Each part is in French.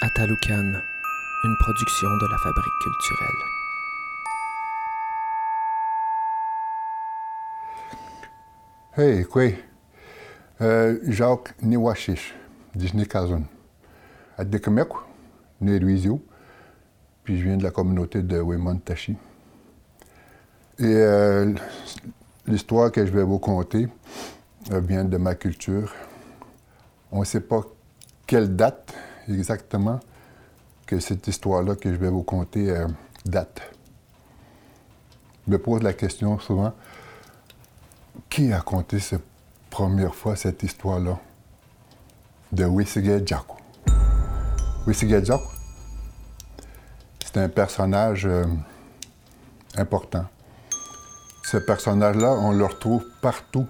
Ataloukan, une production de la Fabrique culturelle. Hey, quoi? Euh, Jacques Niwashish, Disney Dekemek, né Louisio, puis je viens de la communauté de Tachi. Et euh, l'histoire que je vais vous conter euh, vient de ma culture. On ne sait pas quelle date exactement que cette histoire-là que je vais vous conter euh, date. Je me pose la question souvent, qui a conté cette première fois cette histoire-là? De Wissige Jaco? Wissige Jaco, c'est un personnage euh, important. Ce personnage-là, on le retrouve partout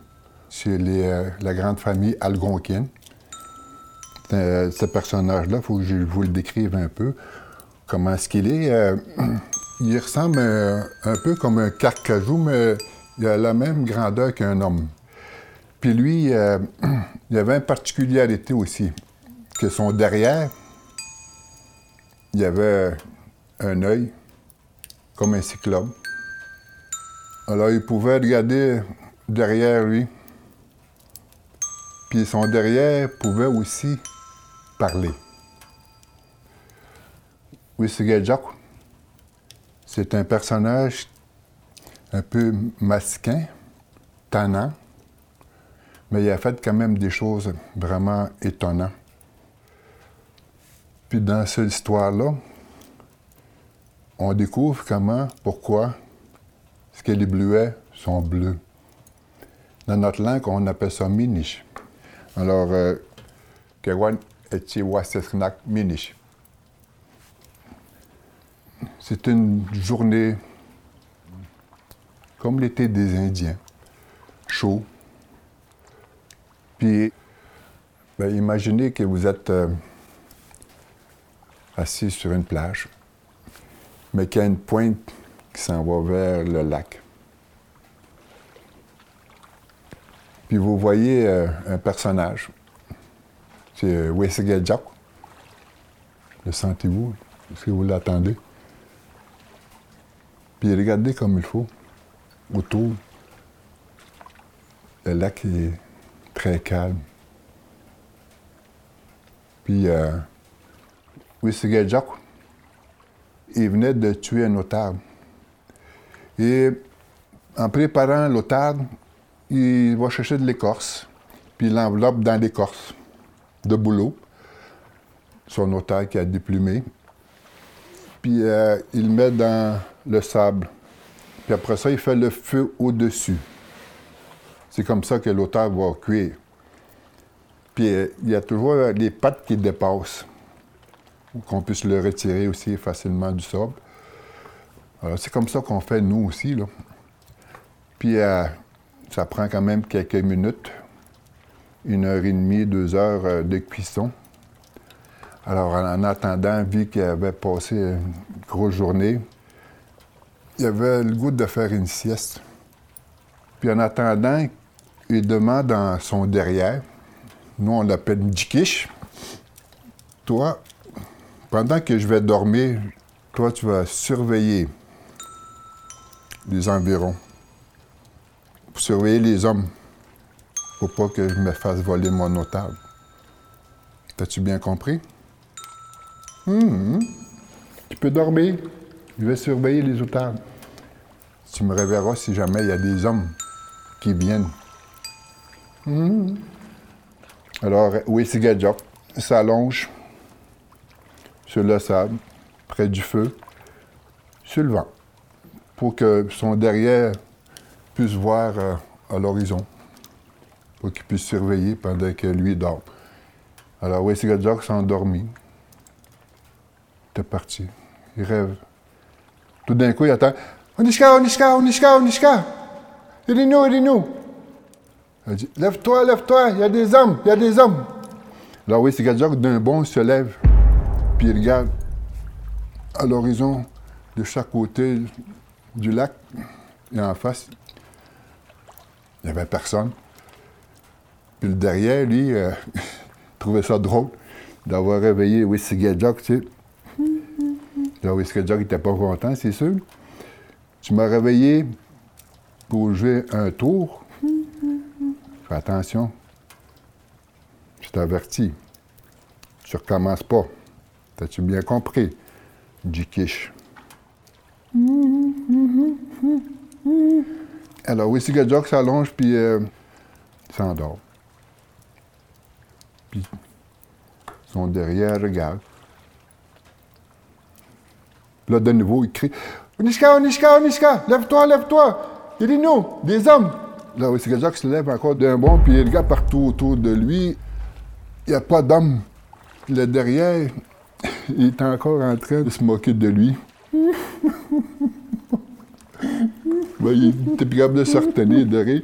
chez les, euh, la grande famille algonquienne. Euh, ce personnage-là, il faut que je vous le décrive un peu. Comment est-ce qu'il est? Il ressemble un, un peu comme un carcajou, mais il a la même grandeur qu'un homme. Puis lui, il avait une particularité aussi, que son derrière, il y avait un œil, comme un cyclope. Alors il pouvait regarder derrière lui. Puis son derrière pouvait aussi parler. Wissigajak, c'est un personnage un peu masquin, tannant, mais il a fait quand même des choses vraiment étonnantes. Puis dans cette histoire-là, on découvre comment, pourquoi, ce que les bleuets sont bleus. Dans notre langue, on appelle ça minish. Alors, euh, Kewan et Wasesnak minish? C'est une journée comme l'été des Indiens, chaud. Puis, ben, imaginez que vous êtes euh, assis sur une plage, mais qu'il y a une pointe qui s'en va vers le lac. Puis vous voyez euh, un personnage. C'est Wesegedjak. Le sentez-vous? Est-ce que vous l'attendez? Puis regardez comme il faut. Autour, le lac est très calme. Puis, euh, il venait de tuer un otage. Et en préparant l'otage, il va chercher de l'écorce, puis il l'enveloppe dans l'écorce de boulot, son otage qui a déplumé, puis euh, il met dans le sable. Puis après ça, il fait le feu au-dessus. C'est comme ça que l'otage va cuire. Puis euh, il y a toujours les pattes qui dépassent, qu'on puisse le retirer aussi facilement du sable. Alors c'est comme ça qu'on fait nous aussi. Là. Puis euh, ça prend quand même quelques minutes, une heure et demie, deux heures euh, de cuisson. Alors, en attendant, vu qu'il avait passé une grosse journée, il avait le goût de faire une sieste. Puis en attendant, il demande dans son derrière, nous on l'appelle Njikish, toi, pendant que je vais dormir, toi tu vas surveiller les environs surveiller les hommes, pour pas que je me fasse voler mon notable. T'as-tu bien compris? Hum, Tu peux dormir. Je vais surveiller les otages. Tu me réveilleras si jamais il y a des hommes qui viennent. Hum. Alors, oui, Gadjok s'allonge sur le sable, près du feu, sur le vent, pour que son derrière puisse voir euh, à l'horizon, pour qu'il puisse surveiller pendant que lui dort. Alors, oui, Gadjok s'est endormi. T'es parti. Il rêve. Tout d'un coup, il attend. Onishka, Onishka, Onishka, Onishka. Aidez-nous, aidez-nous. Elle dit Lève-toi, lève-toi, il y a des hommes, il y a des hommes. Là, oui, c'est Gadjok d'un bond se lève, puis il regarde à l'horizon de chaque côté du lac et en face, il n'y avait personne. Puis le derrière, lui, euh, trouvait ça drôle d'avoir réveillé Whisky Gadjok, tu sais. Là, Whisky Gadjok n'était pas content, c'est sûr. Tu m'as réveillé pour jouer un tour. Fais attention. Je t'avertis. Tu recommences pas. T'as-tu bien compris? Jikish. Alors, Whisky Gadjok s'allonge, puis euh, il s'endort. Puis, son derrière regarde. Là, de nouveau, il crie Onishka, Onishka, Onishka, lève-toi, lève-toi Aidez-nous, des hommes Là, Whisky Gadjok se lève encore d'un bond, puis il regarde partout autour de lui. Il n'y a pas d'homme. Le derrière, il est encore en train de se moquer de lui. Il était plus capable de se retenir de rire.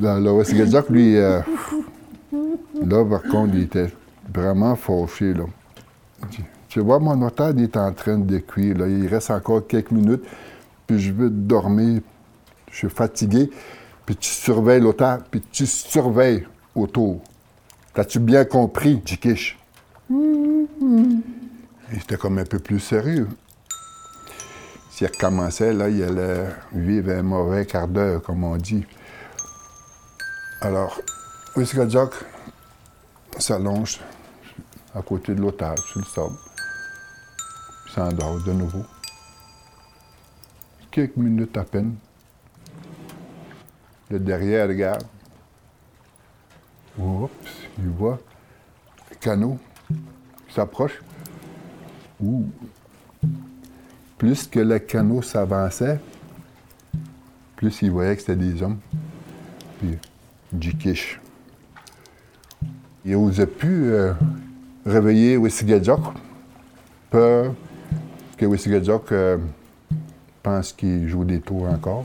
Là, là Wes Gadjak, lui, euh, là, par contre, il était vraiment fauché, là. Tu- vois, mon otage est en train de cuire. Il reste encore quelques minutes, puis je veux dormir. Je suis fatigué, puis tu surveilles l'otage, puis tu surveilles autour. T'as-tu bien compris, Jikish? Il était comme un peu plus sérieux. S'il recommençait, là, il allait vivre un mauvais quart d'heure, comme on dit. Alors, Wiskadjok s'allonge à côté de l'otage, sur le sable. S'endort de nouveau. Quelques minutes à peine. Le derrière regarde. Oups, il voit le canot s'approche. Plus que le canot s'avançait, plus il voyait que c'était des hommes. Puis, Jikish. Il n'osait plus réveiller Wisigajok. Peur que Wisigajok euh, pense qu'il joue des tours encore.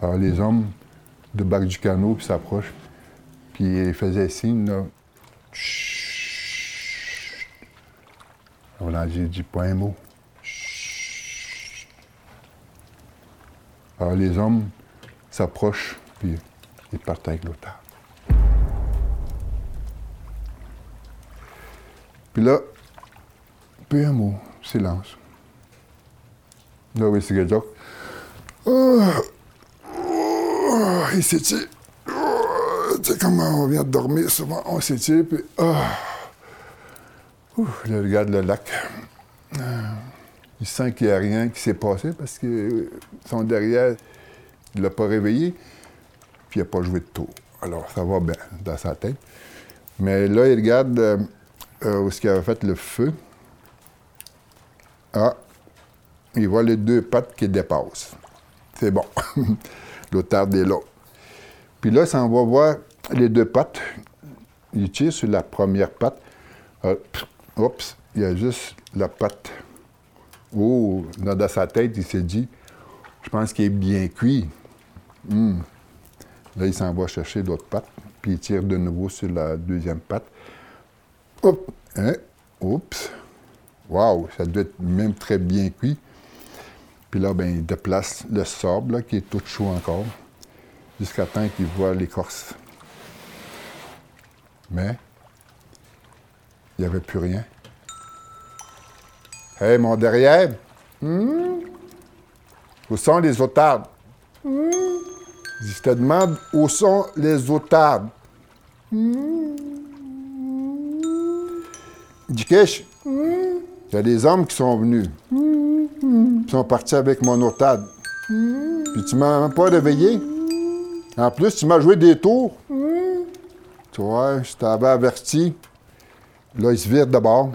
Alors, les hommes débarquent du canot s'approchent. Puis ils faisaient signe. Voilà, j'ai dit pas un mot. Alors les hommes s'approchent, puis ils partent avec l'otage. Puis là, plus un mot, silence. Là, oui, c'est oh, il s'étire. Tu sais comment on vient de dormir, souvent on s'étire, puis... Ouf, il regarde le lac. Ah. Il sent qu'il n'y a rien qui s'est passé parce que euh, son derrière, il ne l'a pas réveillé, puis il n'a pas joué de tour. Alors, ça va bien dans sa tête. Mais là, il regarde euh, euh, où est-ce qu'il avait fait le feu. Ah, il voit les deux pattes qui dépassent. C'est bon. L'otard est là. Puis là, ça, on va voir les deux pattes. Il tire sur la première patte. Ah, oups, il y a juste la patte. Oh, là, dans sa tête, il s'est dit, je pense qu'il est bien cuit. Hum. Là, il s'en va chercher l'autre patte, puis il tire de nouveau sur la deuxième patte. Hop, hein? Oups. Wow, ça doit être même très bien cuit. Puis là, ben, il déplace le sable, là, qui est tout chaud encore, jusqu'à temps qu'il voit l'écorce. Mais, il n'y avait plus rien. Hey, mon derrière! Hmm? Où sont les otables? Hmm? Je te demande où sont les otables? Hmm? Dikesh, il y a des hommes qui sont venus. Ils sont partis avec mon otade. Puis tu m'as même pas réveillé. En plus, tu m'as joué des tours. Tu vois, je t'avais averti. Là, il se vire de bord.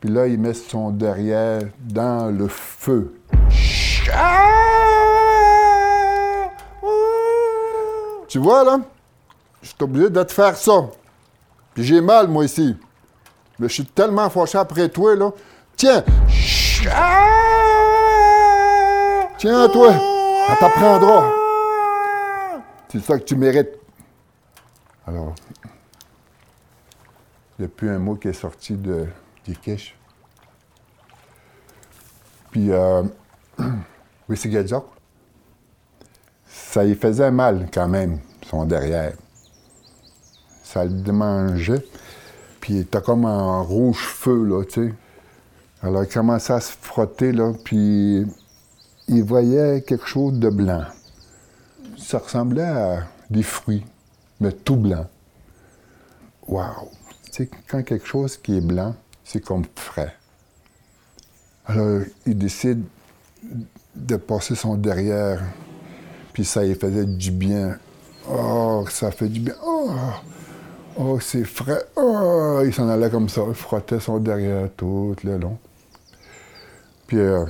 Puis là, il met son derrière dans le feu. Tu vois, là? Je suis obligé de te faire ça. Puis j'ai mal, moi, ici. Mais je suis tellement fâché après toi, là. Tiens! Tiens, toi! Ça t'apprendra. C'est ça que tu mérites. Alors, il n'y a un mot qui est sorti de Dikish. Puis, euh, ça y faisait mal quand même, son derrière. Ça le démangeait. Puis il était comme en rouge feu, là, tu sais. Alors il commençait à se frotter, là, puis il voyait quelque chose de blanc. Ça ressemblait à des fruits, mais tout blanc. Wow! Sais, quand quelque chose qui est blanc, c'est comme frais. Alors, il décide de passer son derrière, puis ça lui faisait du bien. Oh, ça fait du bien. Oh, oh c'est frais. Oh, il s'en allait comme ça, il frottait son derrière tout le long. Puis euh,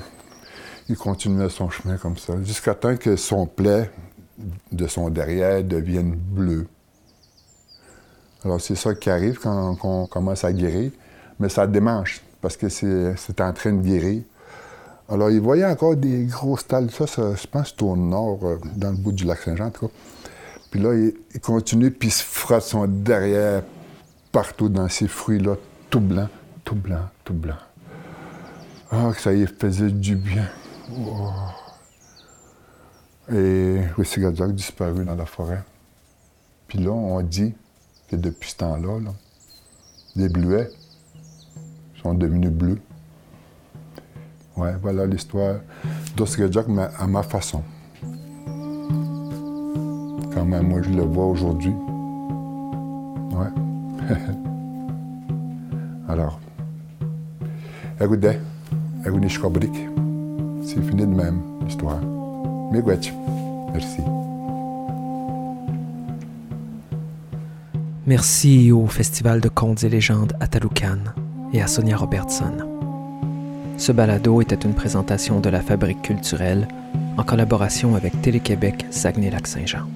il continuait son chemin comme ça, jusqu'à temps que son plaie de son derrière devienne bleu. Alors c'est ça qui arrive quand, on commence à guérir, mais ça démange parce que c'est en train de guérir. Alors il voyait encore des grosses talles, ça, je pense c'est au nord, euh, dans le bout du lac Saint-Jean en tout cas. Puis là, il, continue, puis il se frotte son derrière partout dans ces fruits-là, tout blanc, tout blanc, tout blanc. Ah, que ça y faisait du bien. Oh. Et Wissigadzok disparu dans la forêt. Puis là, on dit depuis ce temps-là, les bleuets sont devenus bleus. Ouais, voilà l'histoire mais à ma façon. Quand même, moi, je le vois aujourd'hui. Ouais. Alors, écoutez. C'est fini de même, l'histoire. Merci. Merci au Festival de contes et légendes à Taloukan et à Sonia Robertson. Ce balado était une présentation de la Fabrique culturelle en collaboration avec Télé-Québec Saguenay-Lac-Saint-Jean.